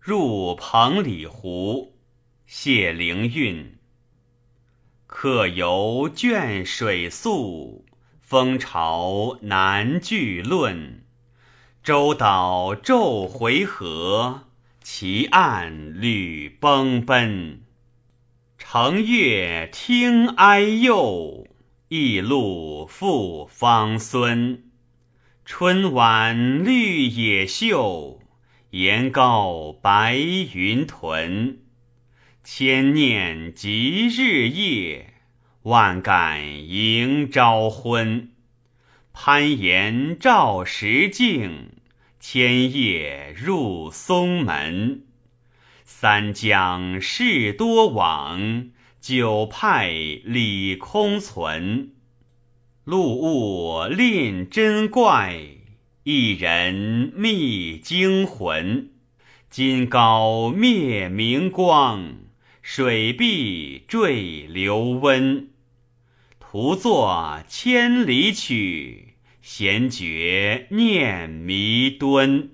入彭里湖，谢灵运。客游倦水宿，风潮难聚论。舟岛骤回河，其岸屡崩奔。乘月听哀幼，驿路复芳孙。春晚绿野秀，岩高白云屯。千念即日夜，万感迎朝昏。攀岩照石径，千叶入松门。三江事多往，九派礼空存。路物令真怪，一人觅惊魂。金高灭明光，水碧坠流温。徒作千里曲，闲觉念弥敦。